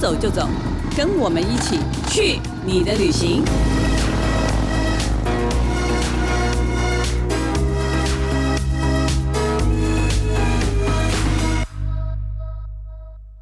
走就走，跟我们一起去你的旅行。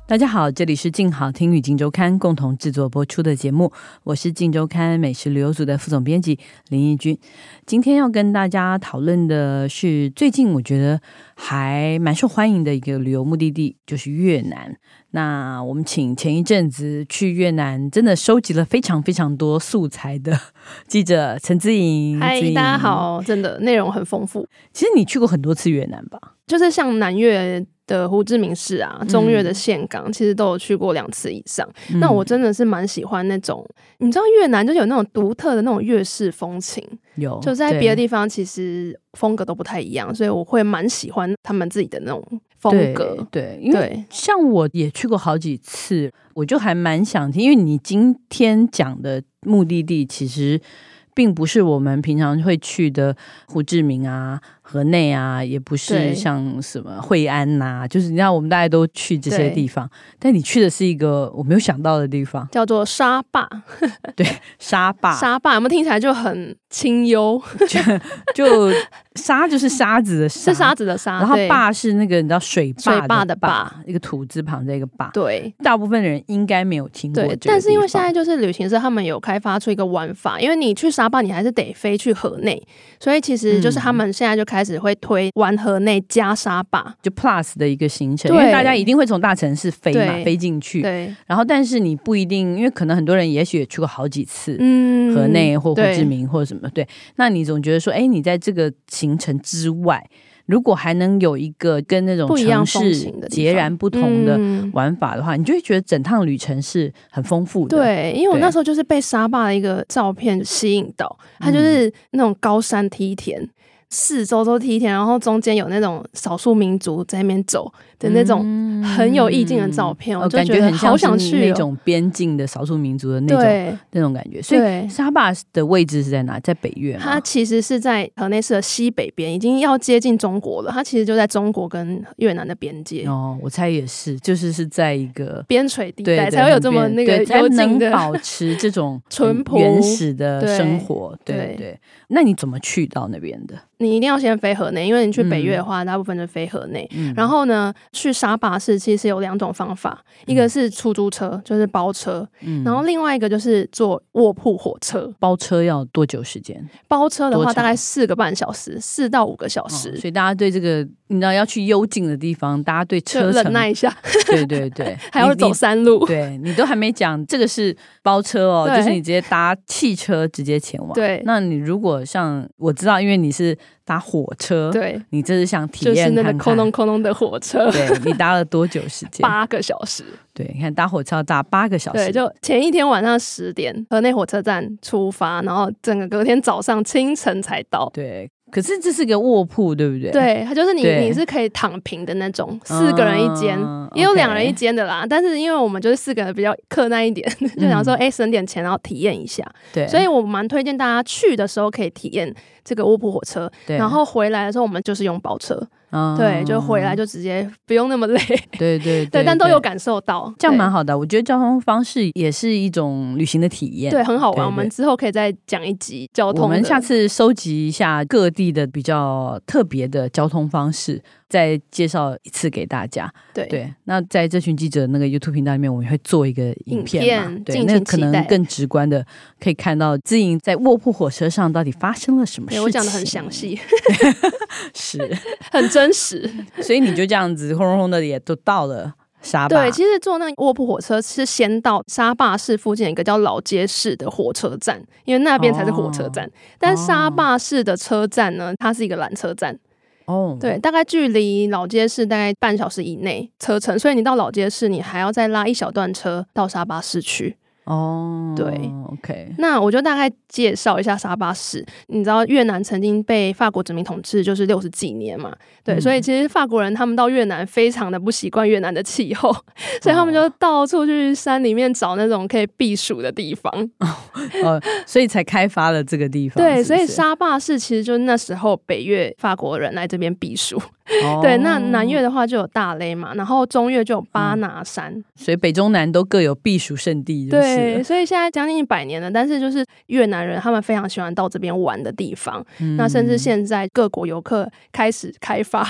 大家好，这里是静好听与静周刊共同制作播出的节目，我是静周刊美食旅游组的副总编辑林义君。今天要跟大家讨论的是最近我觉得还蛮受欢迎的一个旅游目的地，就是越南。那我们请前一阵子去越南，真的收集了非常非常多素材的记者陈姿莹。嗨，大家好，真的内容很丰富。其实你去过很多次越南吧？就是像南越的胡志明市啊，中越的岘港，嗯、其实都有去过两次以上。嗯、那我真的是蛮喜欢那种，你知道越南就有那种独特的那种越式风情，有就在别的地方其实风格都不太一样，所以我会蛮喜欢他们自己的那种风格。对，对，因为像我也去过好几次，我就还蛮想听，因为你今天讲的目的地其实并不是我们平常会去的胡志明啊。河内啊，也不是像什么惠安呐、啊，就是你知道，我们大家都去这些地方，但你去的是一个我没有想到的地方，叫做沙坝。对，沙坝，沙坝，有没有听起来就很清幽？就沙就是沙子的沙，是沙子的沙，然后坝是那个你知道水坝水坝的坝，一个土字旁这个坝。对，大部分人应该没有听过。对，但是因为现在就是旅行社他们有开发出一个玩法，因为你去沙坝，你还是得飞去河内，所以其实就是他们现在就开始会推。玩河内加沙坝，就 Plus 的一个行程，因为大家一定会从大城市飞嘛，飞进去。对，然后但是你不一定，因为可能很多人也许也去过好几次，嗯，河内或胡志明或者什么，对。那你总觉得说，哎，你在这个行程之外，如果还能有一个跟那种城市截然不同的玩法的话，你就会觉得整趟旅程是很丰富的。对，因为我那时候就是被沙坝的一个照片吸引到，它就是那种高山梯田。四周都梯田，然后中间有那种少数民族在那边走的那种很有意境的照片，嗯、我就觉得好想去、哦、感觉很像是那种边境的少数民族的那种那种感觉。所以沙坝的位置是在哪？在北越吗？它其实是在河内市的西北边，已经要接近中国了。它其实就在中国跟越南的边界。哦，我猜也是，就是是在一个边陲地带才会有这么那个才能保持这种 淳朴原始的生活。对对，对，那你怎么去到那边的？你一定要先飞河内，因为你去北越的话，嗯、大部分就飞河内。嗯、然后呢，去沙巴市其实有两种方法，嗯、一个是出租车，就是包车，嗯、然后另外一个就是坐卧铺火车。包车要多久时间？包车的话大概四个半小时，四到五个小时。哦、所以大家对这个，你知道要去幽静的地方，大家对车程忍耐一下。对对对，还要走山路。对你都还没讲，这个是包车哦，就是你直接搭汽车直接前往。对，那你如果像我知道，因为你是。搭火车，对，你这是想体验就是那个空隆空隆的火车，对，你搭了多久时间？八个小时。对，你看搭火车要搭八个小时。对，就前一天晚上十点，河内火车站出发，然后整个隔天早上清晨才到。对。可是这是个卧铺，对不对？对，它就是你，你是可以躺平的那种，四个人一间，嗯、也有两人一间的啦。但是因为我们就是四个人比较克难一点，就想说，哎、嗯，省点钱，然后体验一下。对，所以我蛮推荐大家去的时候可以体验这个卧铺火车，然后回来的时候我们就是用包车。嗯、对，就回来就直接不用那么累。对对对，对，但都有感受到，这样蛮好的。我觉得交通方式也是一种旅行的体验，对，很好玩。对对，我们之后可以再讲一集交通。我们下次收集一下各地的比较特别的交通方式。再介绍一次给大家。对对，那在这群记者那个 YouTube 频道里面，我们会做一个影片嘛？对，那可能更直观的可以看到自营在卧铺火车上到底发生了什么事情。我讲的很详细，是 很真实。所以你就这样子轰轰轰的也都到了沙坝。对，其实坐那个卧铺火车是先到沙坝市附近一个叫老街市的火车站，因为那边才是火车站。但沙坝市的车站呢，它是一个缆车站。哦对，大概距离老街市大概半小时以内车程，所以你到老街市，你还要再拉一小段车到沙巴市区。哦，oh, 对，OK，那我就大概介绍一下沙巴市。你知道越南曾经被法国殖民统治，就是六十几年嘛，对，嗯、所以其实法国人他们到越南非常的不习惯越南的气候，所以他们就到处去山里面找那种可以避暑的地方，哦，哦，所以才开发了这个地方。对，是是所以沙巴市其实就是那时候北越法国人来这边避暑。哦、对，那南越的话就有大雷嘛，然后中越就有巴拿山，嗯、所以北中南都各有避暑胜地。对，所以现在将近一百年了，但是就是越南人他们非常喜欢到这边玩的地方。嗯、那甚至现在各国游客开始开发，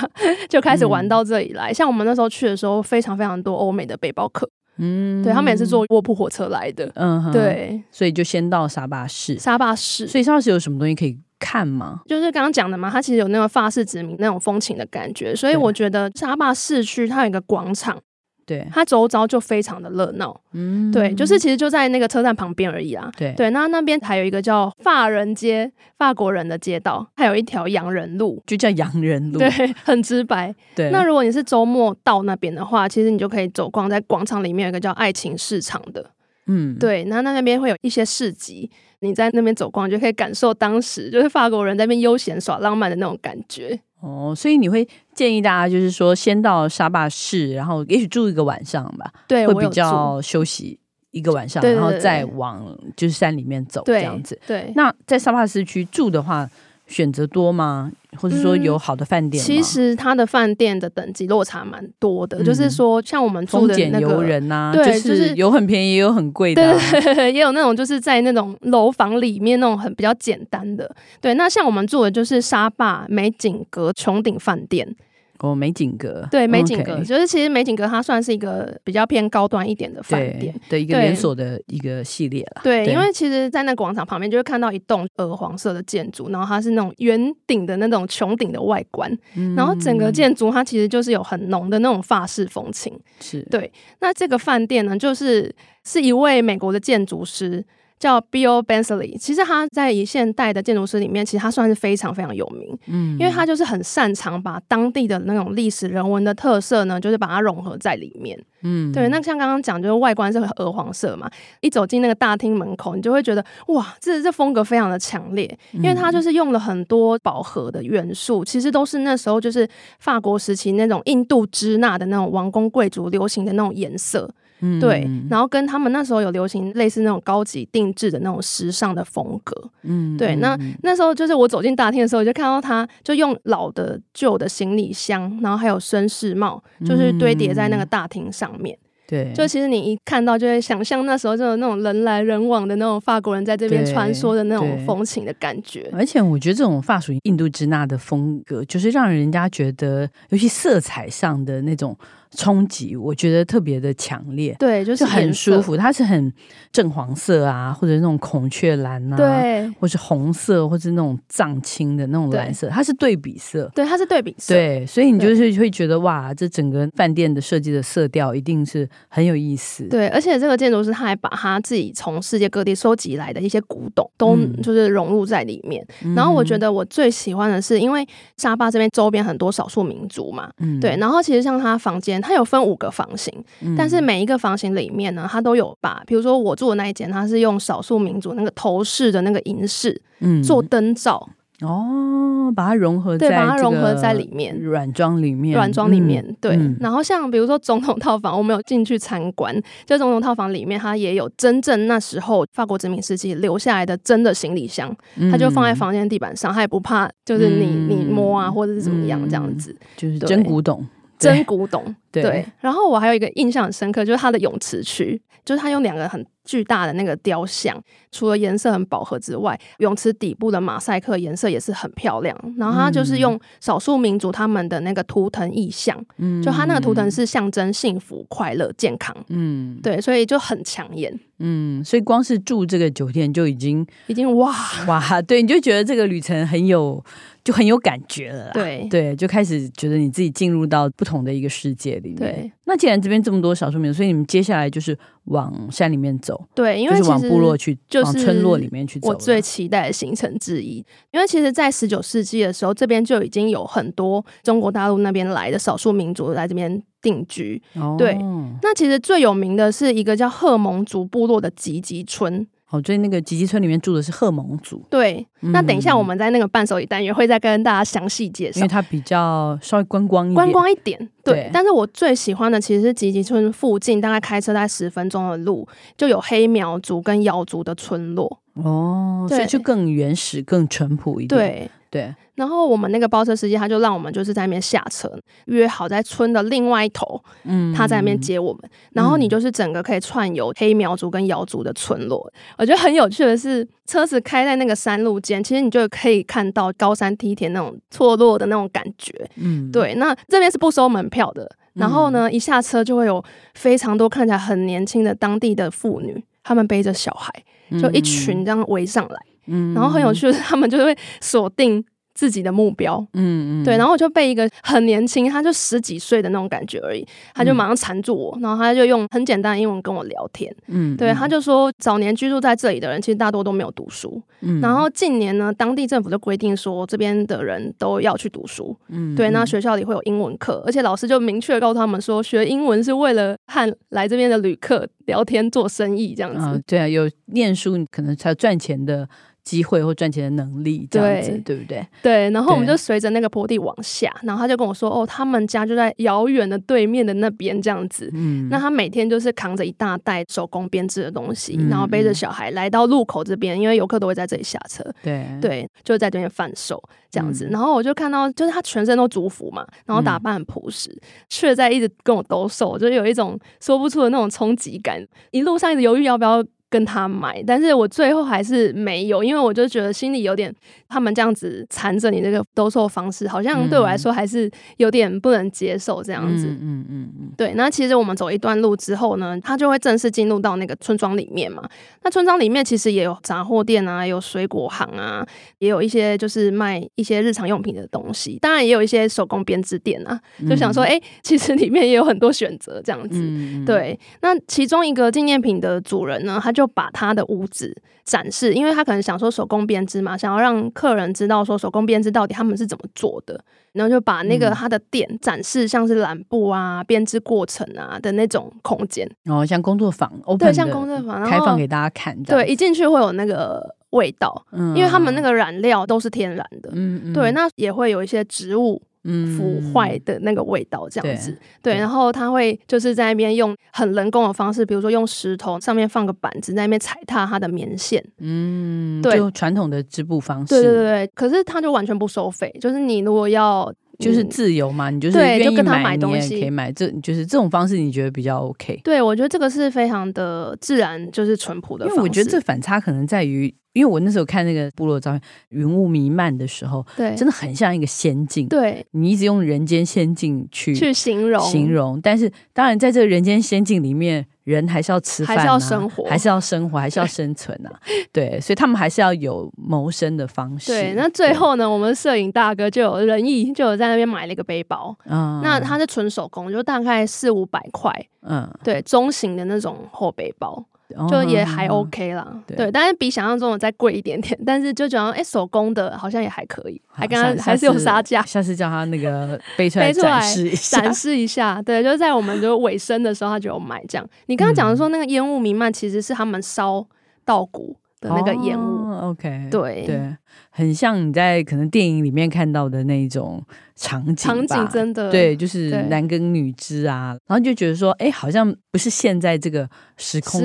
就开始玩到这里来。嗯、像我们那时候去的时候，非常非常多欧美的背包客。嗯，对，他们也是坐卧铺火车来的。嗯哼，对，所以就先到沙巴市。沙巴市，所以沙巴市有什么东西可以看吗？就是刚刚讲的嘛，它其实有那个法式殖民那种风情的感觉，所以我觉得沙巴市区它有一个广场。对，它周遭就非常的热闹，嗯，对，就是其实就在那个车站旁边而已啊。对对，那那边还有一个叫法人街，法国人的街道，还有一条洋人路，就叫洋人路，对，很直白。对，那如果你是周末到那边的话，其实你就可以走逛在广场里面有一个叫爱情市场的，嗯，对，那那边会有一些市集，你在那边走逛就可以感受当时就是法国人在那边悠闲耍浪漫的那种感觉。哦，所以你会建议大家，就是说先到沙巴市，然后也许住一个晚上吧，对，会比较休息一个晚上，然后再往就是山里面走这样子。对，对那在沙巴市区住的话，选择多吗？或者说有好的饭店、嗯？其实它的饭店的等级落差蛮多的，嗯、就是说像我们住的那个丰俭由人呐，对，就是有很便宜，也有很贵的、啊，对，对，对，也有那种就是在那种楼房里面那种很比较简单的。对，那像我们住的就是沙坝美景阁穹顶饭店。哦，美景阁对，美景阁就是其实美景阁它算是一个比较偏高端一点的饭店的一个连锁的一个系列了。对，对，因为其实，在那广场旁边就会看到一栋鹅黄色的建筑，然后它是那种圆顶的那种穹顶的外观，嗯、然后整个建筑它其实就是有很浓的那种法式风情。是对，那这个饭店呢，就是是一位美国的建筑师。叫 Bill Bensley，其实他在以现代的建筑师里面，其实他算是非常非常有名，嗯，因为他就是很擅长把当地的那种历史人文的特色呢，就是把它融合在里面，嗯，对。那像刚刚讲，就是外观是鹅黄色嘛，一走进那个大厅门口，你就会觉得哇，这这风格非常的强烈，因为它就是用了很多饱和的元素，其实都是那时候就是法国时期那种印度支那的那种王公贵族流行的那种颜色。嗯，对，然后跟他们那时候有流行类似那种高级定制的那种时尚的风格，嗯，对，那那时候就是我走进大厅的时候，就看到他就用老的旧的行李箱，然后还有绅士帽，就是堆叠在那个大厅上面。对，就其实你一看到就会想象那时候就有那种人来人往的那种法国人在这边穿梭的那种风情的感觉。而且我觉得这种法属印度支那的风格，就是让人家觉得，尤其色彩上的那种。冲击，我觉得特别的强烈，对，就是就很舒服。它是很正黄色啊，或者那种孔雀蓝啊，对，或是红色，或是那种藏青的那种蓝色，它是对比色，对，它是对比色，对，所以你就是会觉得哇，这整个饭店的设计的色调一定是很有意思。对，而且这个建筑师他还把他自己从世界各地收集来的一些古董都就是融入在里面。嗯、然后我觉得我最喜欢的是，因为沙巴这边周边很多少数民族嘛，嗯，对，然后其实像他房间。它有分五个房型，但是每一个房型里面呢，它都有把，比如说我住的那一间，它是用少数民族那个头饰的那个银饰，嗯，做灯罩。哦，把它融合在，对，把它融合在里面，软装里面，软装里面，嗯、对。嗯、然后像比如说总统套房，我们有进去参观，就总统套房里面，它也有真正那时候法国殖民时期留下来的真的行李箱，嗯、它就放在房间地板上，它也不怕，就是你、嗯、你摸啊，或者是怎么样这样子，就是真古董。真古董，对，对。然后我还有一个印象很深刻，就是它的泳池区，就是它用两个很巨大的那个雕像，除了颜色很饱和之外，泳池底部的马赛克颜色也是很漂亮。然后它就是用少数民族他们的那个图腾意象，嗯，就它那个图腾是象征幸福、快乐、健康，嗯，对，所以就很抢眼，嗯，所以光是住这个酒店就已经已经哇哇，对，你就觉得这个旅程很有。就很有感觉了啦，对对，就开始觉得你自己进入到不同的一个世界里面。对，那既然这边这么多少数民族，所以你们接下来就是往山里面走。对，因为就是往部落去，就是往村落里面去走。我最期待的行程之一，因为其实，在十九世纪的时候，这边就已经有很多中国大陆那边来的少数民族来这边定居。哦，对，那其实最有名的是一个叫赫蒙族部落的吉吉村。哦，所以那个吉吉村里面住的是赫蒙族。对，嗯、那等一下我们在那个伴手礼单元会再跟大家详细介绍，因为它比较稍微观光一点。观光一点，对。对，但是我最喜欢的其实是吉吉村附近，大概开车在十分钟的路，就有黑苗族跟瑶族的村落。哦，所以就更原始、更淳朴一点。对。对。然后我们那个包车司机他就让我们就是在那边下车，约好在村的另外一头，嗯，他在那边接我们。然后你就是整个可以串游黑苗族跟瑶族的村落。我觉得很有趣的是，车子开在那个山路间，其实你就可以看到高山梯田那种错落的那种感觉。嗯，对。那这边是不收门票的。然后呢，一下车就会有非常多看起来很年轻的当地的妇女，她们背着小孩，就一群这样围上来。嗯，然后很有趣的是，他们就会锁定。自己的目标，嗯嗯，对，然后我就被一个很年轻，他就十几岁的那种感觉而已，他就马上缠住我，然后他就用很简单的英文跟我聊天，嗯，对，他就说早年居住在这里的人其实大多都没有读书，嗯，然后近年呢，当地政府就规定说这边的人都要去读书，嗯，对，那学校里会有英文课，而且老师就明确告诉他们说，学英文是为了和来这边的旅客聊天做生意这样子，嗯，对啊，有念书可能才赚钱的。机会或赚钱的能力，这样子对，对不对？对，然后我们就随着那个坡地往下，然后他就跟我说：“哦，他们家就在遥远的对面的那边，这样子。”嗯，那他每天就是扛着一大袋手工编织的东西，嗯、然后背着小孩来到路口这边，因为游客都会在这里下车。对对，就在这边贩售这样子。嗯、然后我就看到，就是他全身都族服嘛，然后打扮很朴实，却、嗯、在一直跟我兜售，就有一种说不出的那种冲击感。一路上一直犹豫要不要。跟他买，但是我最后还是没有，因为我就觉得心里有点，他们这样子缠着你这个兜售方式，好像对我来说还是有点不能接受这样子。嗯嗯嗯嗯。对，那其实我们走一段路之后呢，他就会正式进入到那个村庄里面嘛。那村庄里面其实也有杂货店啊，有水果行啊，也有一些就是卖一些日常用品的东西，当然也有一些手工编织店啊。就想说，哎、欸，其实里面也有很多选择这样子。嗯、对，那其中一个纪念品的主人呢，他。就把他的屋子展示，因为他可能想说手工编织嘛，想要让客人知道说手工编织到底他们是怎么做的，然后就把那个他的店展示，像是染布啊、编织过程啊的那种空间，哦，像工作坊，对，像工作坊，开放给大家看，对，一进去会有那个味道，嗯，因为他们那个染料都是天然的，嗯嗯，对，那也会有一些植物。腐坏的那个味道，这样子，嗯、对，对，然后他会就是在那边用很人工的方式，比如说用石头上面放个板子，在那边踩踏它的棉线，嗯，对，就传统的织布方式，对对对，可是他就完全不收费，就是你如果要。就是自由嘛，你就是愿意买东西可以买，这就是这种方式，你觉得比较 OK？对，我觉得这个是非常的自然，就是淳朴的方式。因为我觉得这反差可能在于，因为我那时候看那个部落照片，云雾弥漫的时候，对，真的很像一个仙境。对，你一直用人间仙境去去形容形容，但是当然在这个人间仙境里面。人还是要吃饭、啊，还是要生活，还是要生活，还是要生存啊！对，所以他们还是要有谋生的方式。对，那最后呢，我们摄影大哥就有仁义，就有在那边买了一个背包。嗯，那它是纯手工，就大概四五百块。嗯，对，中型的那种厚背包。就也还 OK 啦，嗯、对，对，但是比想象中的再贵一点点，但是就觉得哎，手工的好像也还可以，还跟他还是有杀价。下次叫他那个 背出来展示一下，展示一下，对，就是在我们就尾声的时候，他就有买这样。你刚刚讲的说那个烟雾弥漫，其实是他们烧稻谷的那个烟雾、哦、，OK，对。对。很像你在可能电影里面看到的那种场景，场景真的对，就是男耕女织啊，然后就觉得说，哎，好像不是现在这个时空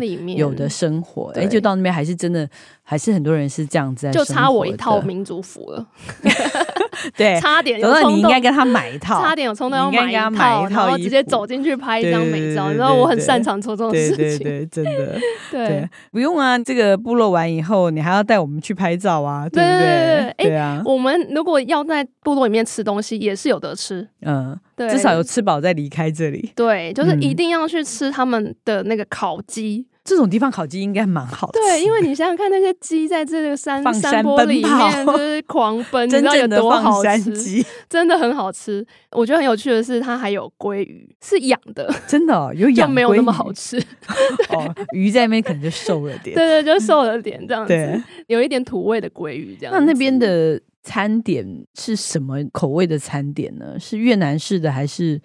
里面有的生活，哎，就到那边还是真的，还是很多人是这样子在，就差我一套民族服了，对，差点有冲动，你应该跟他买一套，差点有冲动要买一套，然后直接走进去拍一张美照，你知道我很擅长做这种事情，对，真的，对，不用啊，这个部落完以后，你还要带我们去拍照啊。对对对对，对啊！我们如果要在部落里面吃东西，也是有得吃。嗯，对，至少有吃饱再离开这里。对，就是一定要去吃他们的那个烤鸡。这种地方烤鸡应该蛮好吃。对，因为你想想看，那些鸡在这个山山坡里面就是狂奔，真正的放山鸡，真的很好吃。我觉得很有趣的是，它还有鲑鱼，是养的，真的有养，没有那么好吃。哦，鱼在那边可能就瘦了点，对对，就瘦了点这样子，有一点土味的鲑鱼这样。那那边的餐点是什么口味的餐点呢？是越南式的还是？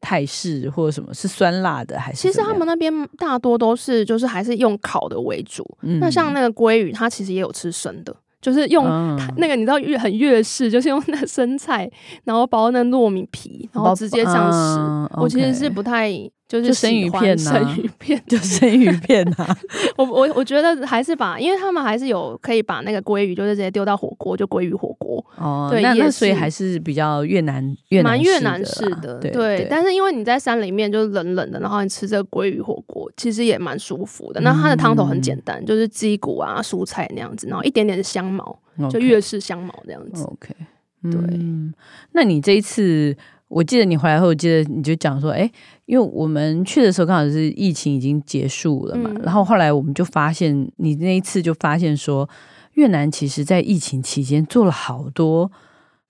泰式或者什么是酸辣的还是？其实他们那边大多都是就是还是用烤的为主。嗯、那像那个鲑鱼，它其实也有吃生的，就是用那个你知道越很粤式，就是用那个生菜，然后包那糯米皮，然后直接这样吃。嗯、我其实是不太就是生鱼片呐，生鱼片 就生鱼片 呐。我我我觉得还是把，因为他们还是有可以把那个鲑鱼，就是直接丢到火锅，就鲑鱼火锅。哦，对，那那所以还是比较越南越南蛮越南式的，对，对。但是因为你在山里面就是冷冷的，然后你吃这个鲑鱼火锅，其实也蛮舒服的。那它的汤头很简单，就是鸡骨啊、蔬菜那样子，然后一点点的香茅，就越式香茅那样子。OK，对。那你这一次？我记得你回来后，我记得你就讲说，哎，因为我们去的时候刚好是疫情已经结束了嘛，嗯、然后后来我们就发现，你那一次就发现说，越南其实在疫情期间做了好多。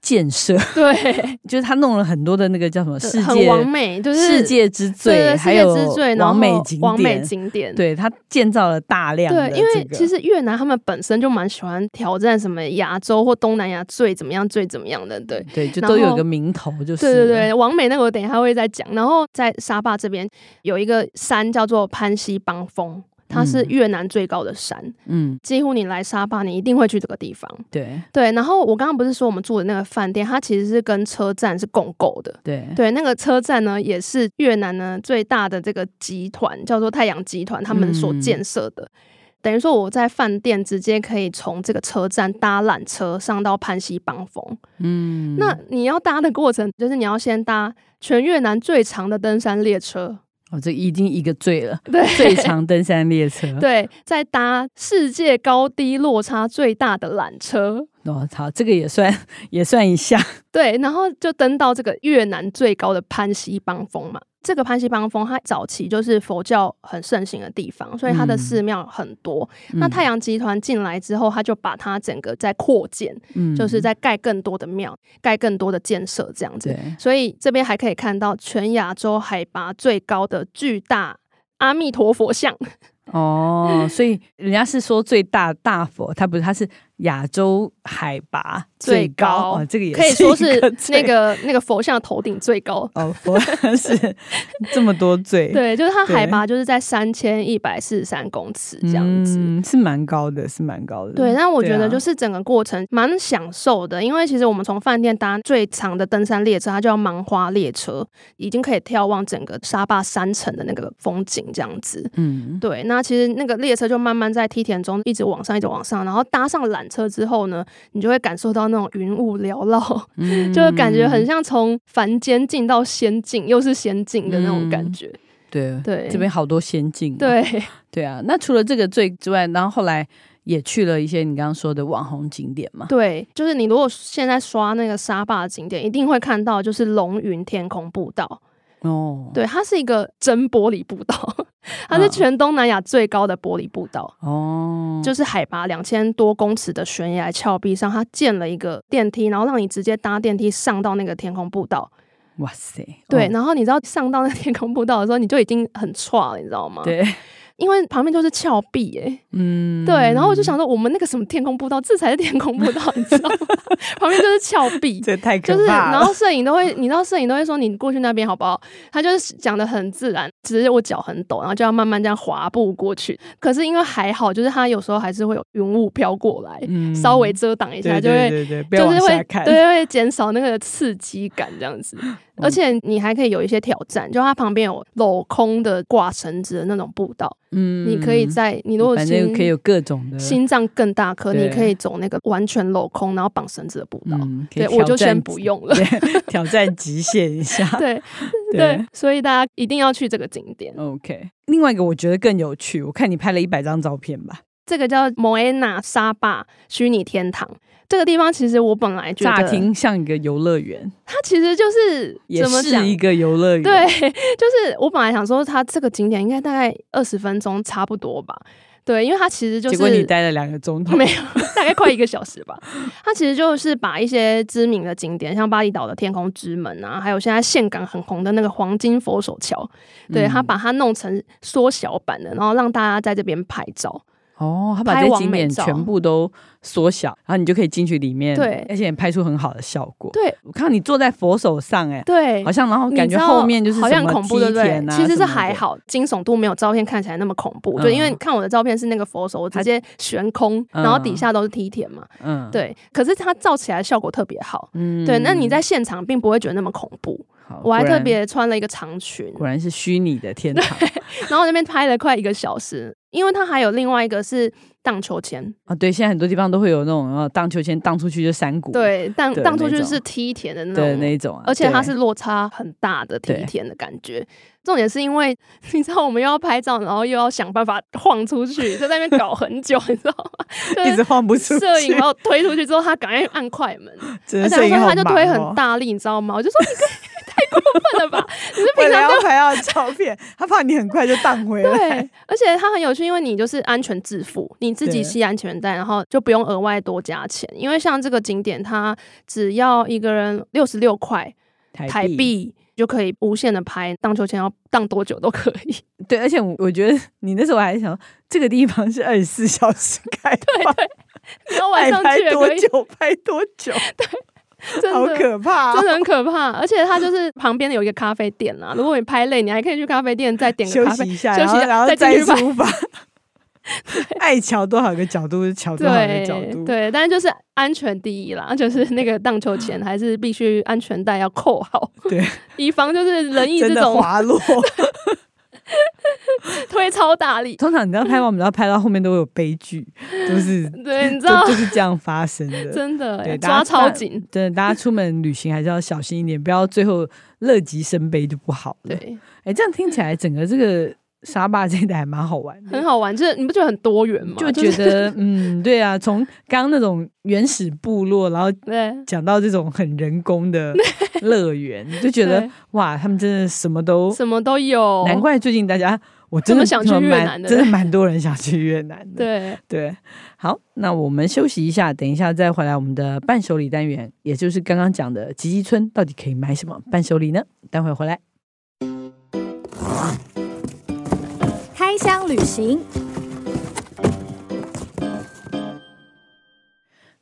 建设 对，就是他弄了很多的那个叫什么世界很完美，就是世界之最，还有完美景点，完美景点。对，他建造了大量的、这个。对，因为其实越南他们本身就蛮喜欢挑战什么亚洲或东南亚最怎么样、最怎么样的。对对，就都有个名头，就是对对对，完美那个我等一下会再讲。然后在沙坝这边有一个山叫做潘西邦峰。它是越南最高的山，嗯，几乎你来沙巴，你一定会去这个地方。对对，然后我刚刚不是说我们住的那个饭店，它其实是跟车站是共构的。对对，那个车站呢，也是越南呢最大的这个集团，叫做太阳集团，他们所建设的。嗯、等于说我在饭店直接可以从这个车站搭缆车上到潘西邦峰。嗯，那你要搭的过程，就是你要先搭全越南最长的登山列车。哦，这已经一个最了，对，最长登山列车，对，在搭世界高低落差最大的缆车。哦，这个也算也算一下，对，然后就登到这个越南最高的潘西邦峰嘛。这个潘西邦峰，它早期就是佛教很盛行的地方，所以它的寺庙很多。嗯、那太阳集团进来之后，他就把它整个在扩建，嗯、就是在盖更多的庙，盖更多的建设这样子。所以这边还可以看到全亚洲海拔最高的巨大阿弥陀佛像。哦，所以人家是说最大大佛，它不是，它是。亚洲海拔最高，这个也是可以说是那个那个佛像头顶最高哦，佛像 是这么多最 对，就是它海拔就是在三千一百四十三公尺这样子，嗯、是蛮高的，是蛮高的。对，但我觉得就是整个过程蛮享受的，啊、因为其实我们从饭店搭最长的登山列车，它叫芒花列车，已经可以眺望整个沙坝山城的那个风景这样子。嗯，对，那其实那个列车就慢慢在梯田中一直往上，一直往上，然后搭上缆。车之后呢，你就会感受到那种云雾缭绕，嗯、就会感觉很像从凡间进到仙境，又是仙境的那种感觉。嗯、对对，这边好多仙境。对对啊，那除了这个最之外，然后后来也去了一些你刚刚说的网红景点嘛？对，就是你如果现在刷那个沙坝的景点，一定会看到就是龙云天空步道。哦，对，它是一个真玻璃步道，它是全东南亚最高的玻璃步道。哦，就是海拔两千多公尺的悬崖峭壁上，它建了一个电梯，然后让你直接搭电梯上到那个天空步道。哇塞！对，哦、然后你知道上到那天空步道的时候，你就已经很差了，你知道吗？对。因为旁边都是峭壁，哎，嗯，对，然后我就想说，我们那个什么天空步道，这才是天空步道，你知道吗？旁边就是峭壁，这太可怕了。就是，然后摄影都会，你知道，摄影都会说你过去那边好不好？他就是讲的很自然，只是我脚很抖，然后就要慢慢这样滑步过去。可是因为还好，就是它有时候还是会有云雾飘过来，嗯，稍微遮挡一下，就会，就是会，对，会减少那个刺激感，这样子。而且你还可以有一些挑战，就它旁边有镂空的挂绳子的那种步道，嗯，你可以在你如果反正可以有各种的心脏更大颗，你可以走那个完全镂空然后绑绳子的步道。对，我就先不用了，挑战极限一下。对对，所以大家一定要去这个景点。OK，另外一个我觉得更有趣，我看你拍了一百张照片吧。这个叫 Moana 沙坝虚拟天堂。这个地方其实我本来觉得乍听像一个游乐园，它其实就是也是一个游乐园。对，就是我本来想说，它这个景点应该大概二十分钟差不多吧。对，因为它其实就是，结果你待了两个钟头，没有，大概快一个小时吧。它其实就是把一些知名的景点，像巴厘岛的天空之门啊，还有现在岘港很红的那个黄金佛手桥，对，它把它弄成缩小版的，然后让大家在这边拍照。哦，他把这景点全部都缩小，然后你就可以进去里面，对，而且也拍出很好的效果。对，我看到你坐在佛手上，哎，对，好像然后感觉后面就是好像恐怖，对不对？其实是还好，惊悚度没有照片看起来那么恐怖。就因为看我的照片是那个佛手，我直接悬空，然后底下都是梯田嘛，嗯，对。可是它照起来效果特别好，嗯，对。那你在现场并不会觉得那么恐怖。我还特别穿了一个长裙，果然是虚拟的天堂。然后那边拍了快一个小时，因为它还有另外一个是。荡秋千啊，对，现在很多地方都会有那种啊，荡秋千荡出去就山谷，对，荡荡出去是梯田的那种，对那一种啊，而且它是落差很大的梯田的感觉。重点是因为你知道，我们又要拍照，然后又要想办法晃出去，就在那边搞很久，你知道吗？一直晃不出去。摄影然后推出去之后，他赶快按快门，而且他说他就推很大力，你知道吗？我就说你可以。太过分了吧！你是平常要拍要照片，他怕你很快就荡回来。对，而且他很有趣，因为你就是安全自负，你自己系安全带，然后就不用额外多加钱。因为像这个景点，它只要一个人六十六块台币就可以无限的拍荡秋千，要荡多久都可以。对，而且我我觉得你那时候还想，这个地方是二十四小时开，对对，然后晚上去多久拍多久，对。好可怕，哦，真的很可怕。而且它就是旁边有一个咖啡店啊，如果你拍累，你还可以去咖啡店再点个咖啡，休息一下，休息一下然后再出发。爱瞧多少个角度是乔多少个角度，对，但是就是安全第一啦，就是那个荡秋千还是必须安全带要扣好，对，以防就是人意这种滑落。推超大力，通常你知道拍完，我们要拍到后面都会有悲剧，就是对，你知道。就是这样发生的，真的，对，抓超紧，对，大家出门旅行还是要小心一点，不要最后乐极生悲就不好了。对，哎，这样听起来整个这个。沙坝这一带还蛮好玩的，很好玩，就是你不觉得很多元吗？就觉得，嗯，对啊，从刚刚那种原始部落，然后讲到这种很人工的 乐园，就觉得哇，他们真的什么都什么都有，难怪最近大家我真的想去越南的，真的蛮多人想去越南的。对对，好，那我们休息一下，等一下再回来我们的伴手礼单元，也就是刚刚讲的吉吉村到底可以买什么伴手礼呢？待会回来。开箱旅行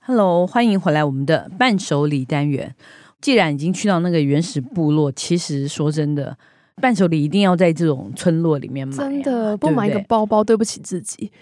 ，Hello，欢迎回来我们的伴手礼单元。既然已经去到那个原始部落，其实说真的，伴手礼一定要在这种村落里面买，真的不买一个包包，对不起自己。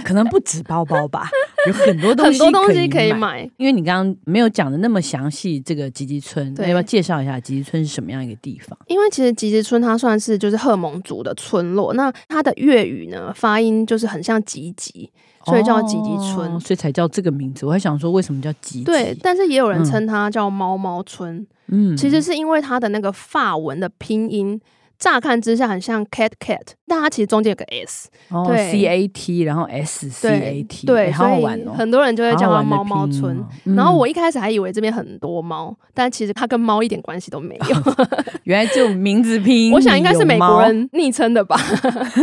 可能不止包包吧，有很多东西很多东西可以买。因为你刚刚没有讲的那么详细，这个吉吉村，要不要介绍一下吉吉村是什么样一个地方？因为其实吉吉村它算是就是赫蒙族的村落，那它的粤语呢发音就是很像吉吉，所以叫吉吉村，哦，所以才叫这个名字。我还想说为什么叫吉,吉？对，但是也有人称它叫猫猫村。嗯，其实是因为它的那个发文的拼音。乍看之下很像 cat cat，但它其实中间有个 s，哦、对，c a t，然后 s c a t，对，对，好好玩哦。很多人就会叫它猫猫村。然后我一开始还以为这边很多猫，但其实它跟猫一点关系都没有。哦、原来就名字拼音，我想应该是美国人昵称的吧。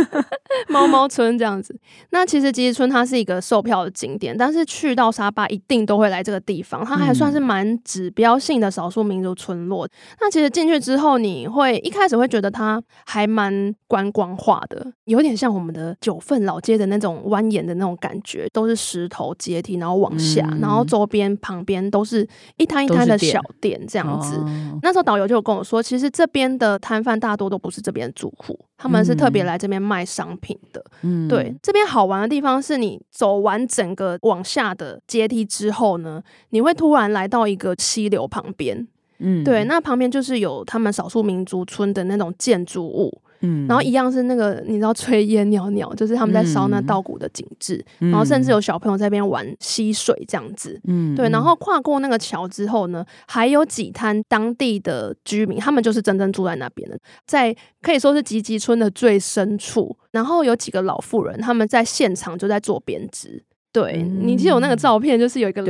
猫猫村这样子。那其实吉吉村它是一个售票的景点，但是去到沙巴一定都会来这个地方。它还算是蛮指标性的少数民族村落。嗯、那其实进去之后，你会一开始会觉得它。还蛮观光化的，有点像我们的九份老街的那种蜿蜒的那种感觉，都是石头阶梯，然后往下，嗯、然后周边旁边都是一摊一摊的小店这样子。哦、那时候导游就有跟我说，其实这边的摊贩大多都不是这边的住户，他们是特别来这边卖商品的。嗯，对，这边好玩的地方是你走完整个往下的阶梯之后呢，你会突然来到一个溪流旁边。嗯，对，那旁边就是有他们少数民族村的那种建筑物，嗯，然后一样是那个你知道炊烟袅袅，就是他们在烧那稻谷的景致，嗯、然后甚至有小朋友在那边玩溪水这样子，嗯，对，然后跨过那个桥之后呢，还有几摊当地的居民，他们就是真正住在那边的，在可以说是吉吉村的最深处，然后有几个老妇人，他们在现场就在做编织，对，嗯、你记得有那个照片，就是有一个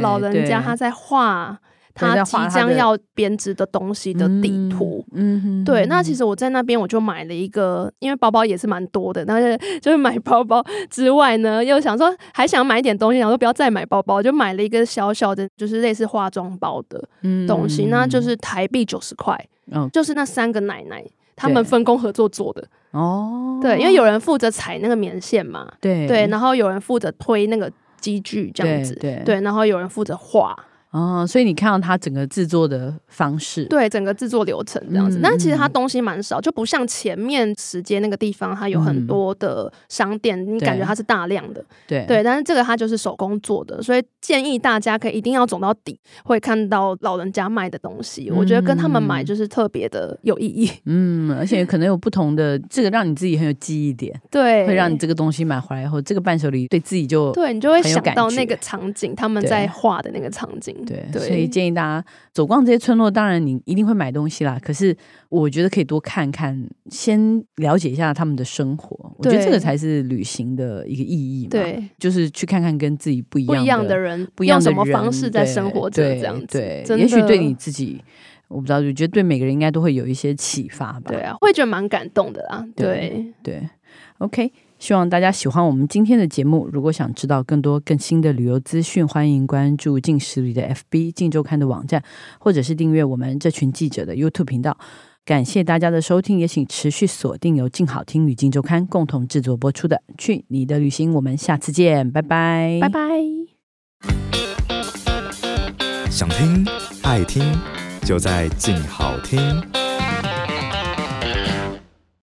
老老人家他在画。他即将要编织的东西的地图，嗯，嗯对。那其实我在那边我就买了一个，因为包包也是蛮多的，但是就是买包包之外呢，又想说还想买一点东西，想说不要再买包包，就买了一个小小的，就是类似化妆包的东西，嗯、那就是台币九十块，嗯，就是那三个奶奶他们分工合作做的哦，对，因为有人负责踩那个棉线嘛，对对，然后有人负责推那个机具这样子，对，对，对，然后有人负责画。哦，所以你看到它整个制作的方式，对，整个制作流程这样子。嗯、但其实它东西蛮少，就不像前面时间那个地方，它有很多的商店，嗯、你感觉它是大量的。对对，但是这个它就是手工做的，所以建议大家可以一定要走到底，会看到老人家卖的东西。嗯、我觉得跟他们买就是特别的有意义。嗯，而且可能有不同的这个让你自己很有记忆点，对，会让你这个东西买回来以后，这个伴手礼对自己就对你就会想到那个场景，他们在画的那个场景。对，对，所以建议大家走逛这些村落，当然你一定会买东西啦。可是我觉得可以多看看，先了解一下他们的生活。我觉得这个才是旅行的一个意义嘛。对，就是去看看跟自己不一样的、不一样的人，不一样的什么方式在生活着，这样子。对，对，也许对你自己，我不知道，我觉得对每个人应该都会有一些启发吧。对啊，会觉得蛮感动的啦。对对，对，OK。希望大家喜欢我们今天的节目。如果想知道更多更新的旅游资讯，欢迎关注近十里的 FB、近周刊的网站，或者是订阅我们这群记者的 YouTube 频道。感谢大家的收听，也请持续锁定由静好听与静周刊共同制作播出的《去你的旅行》。我们下次见，拜拜，拜拜。想听爱听，就在静好听。